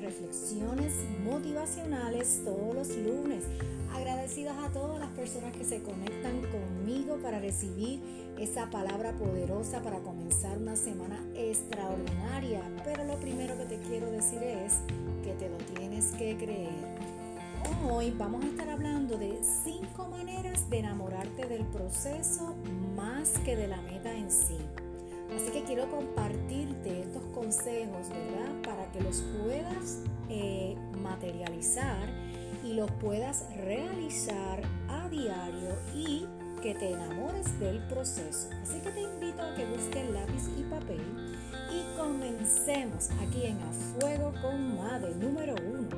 reflexiones motivacionales todos los lunes. Agradecidas a todas las personas que se conectan conmigo para recibir esa palabra poderosa para comenzar una semana extraordinaria. Pero lo primero que te quiero decir es que te lo tienes que creer. Hoy vamos a estar hablando de cinco maneras de enamorarte del proceso más que de la meta en sí. Así que quiero compartirte estos consejos, ¿verdad? Para que los puedas eh, materializar y los puedas realizar a diario y que te enamores del proceso. Así que te invito a que busques lápiz y papel y comencemos aquí en A Fuego con Madre número uno.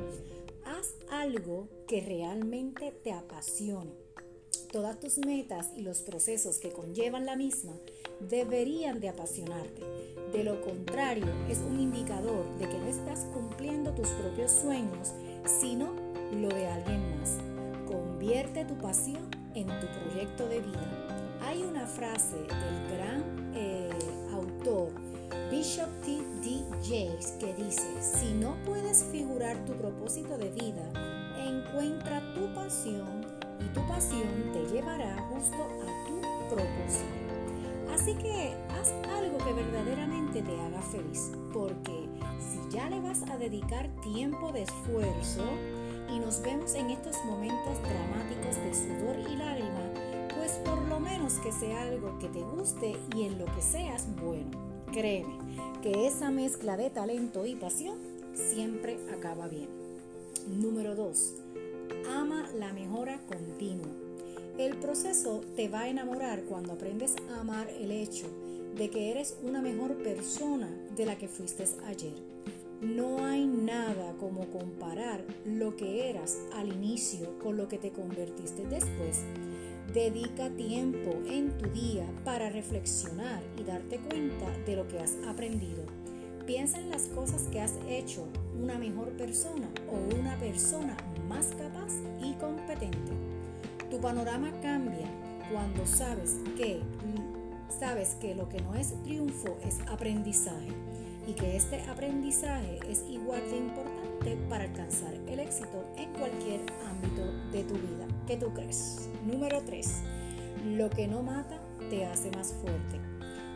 Haz algo que realmente te apasione Todas tus metas y los procesos que conllevan la misma deberían de apasionarte. De lo contrario, es un indicador de que no estás cumpliendo tus propios sueños, sino lo de alguien más. Convierte tu pasión en tu proyecto de vida. Hay una frase del gran eh, autor Bishop T. D. Jakes que dice, si no puedes figurar tu propósito de vida, encuentra tu pasión y tu pasión te llevará justo a tu propósito. Así que haz algo que verdaderamente te haga feliz, porque si ya le vas a dedicar tiempo de esfuerzo y nos vemos en estos momentos dramáticos de sudor y lágrima, pues por lo menos que sea algo que te guste y en lo que seas bueno. Créeme que esa mezcla de talento y pasión siempre acaba bien. Número 2 ama la mejora te va a enamorar cuando aprendes a amar el hecho de que eres una mejor persona de la que fuiste ayer. No hay nada como comparar lo que eras al inicio con lo que te convertiste después. Dedica tiempo en tu día para reflexionar y darte cuenta de lo que has aprendido. Piensa en las cosas que has hecho una mejor persona o una persona más capaz y competente. Tu panorama cambia cuando sabes que sabes que lo que no es triunfo es aprendizaje y que este aprendizaje es igual de importante para alcanzar el éxito en cualquier ámbito de tu vida. ¿Qué tú crees? Número 3. Lo que no mata te hace más fuerte.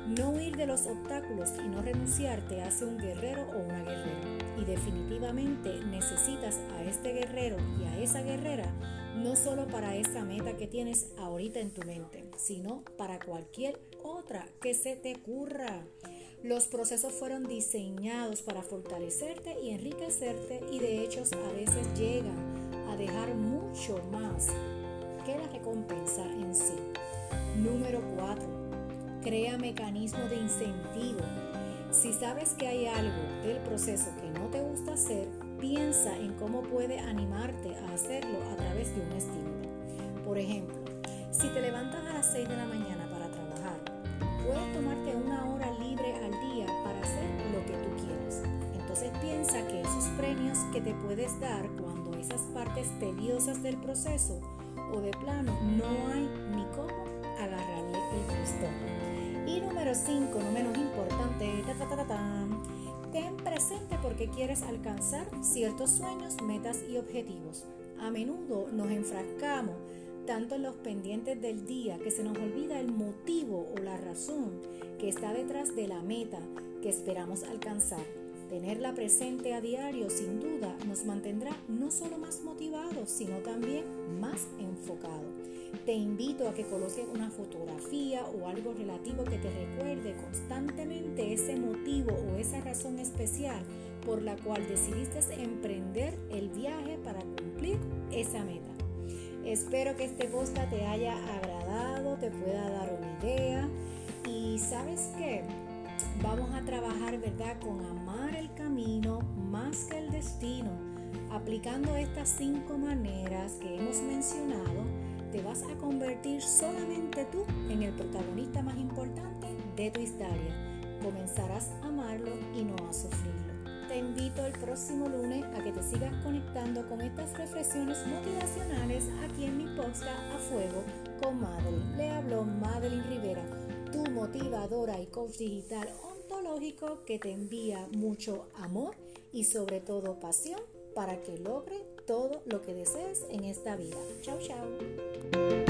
No huir de los obstáculos y no renunciar te hace un guerrero o una guerrera. Y definitivamente necesitas a este guerrero y a esa guerrera no solo para esa meta que tienes ahorita en tu mente, sino para cualquier otra que se te ocurra. Los procesos fueron diseñados para fortalecerte y enriquecerte y de hecho a veces llegan a dejar mucho más que la recompensa en sí. Número 4 Crea mecanismos de incentivo. Si sabes que hay algo del proceso que no te gusta hacer, piensa en cómo puede animarte a hacerlo a través de un estímulo. Por ejemplo, si te levantas a las 6 de la mañana para trabajar, puedes tomarte una hora libre al día para hacer lo que tú quieras. Entonces piensa que esos premios que te puedes dar cuando esas partes tediosas del proceso o de plano no hay ni cómo agarrarle el gusto. Y número 5, no menos importante, ten presente porque quieres alcanzar ciertos sueños, metas y objetivos. A menudo nos enfrascamos tanto en los pendientes del día que se nos olvida el motivo o la razón que está detrás de la meta que esperamos alcanzar. Tenerla presente a diario sin duda nos mantendrá no solo más motivados, sino también más enfocados. Te invito a que coloques una fotografía o algo relativo que te recuerde constantemente ese motivo o esa razón especial por la cual decidiste emprender el viaje para cumplir esa meta. Espero que este post te haya agradado, te pueda dar una idea y sabes qué, vamos a trabajar, ¿verdad?, con amar el camino más que el destino, aplicando estas cinco maneras que hemos mencionado te vas a convertir solamente tú en el protagonista más importante de tu historia. Comenzarás a amarlo y no a sufrirlo. Te invito el próximo lunes a que te sigas conectando con estas reflexiones motivacionales aquí en mi podcast A Fuego con Madeline. Le habló Madeline Rivera, tu motivadora y coach digital ontológico que te envía mucho amor y sobre todo pasión para que logre todo lo que desees en esta vida. Chao, chao.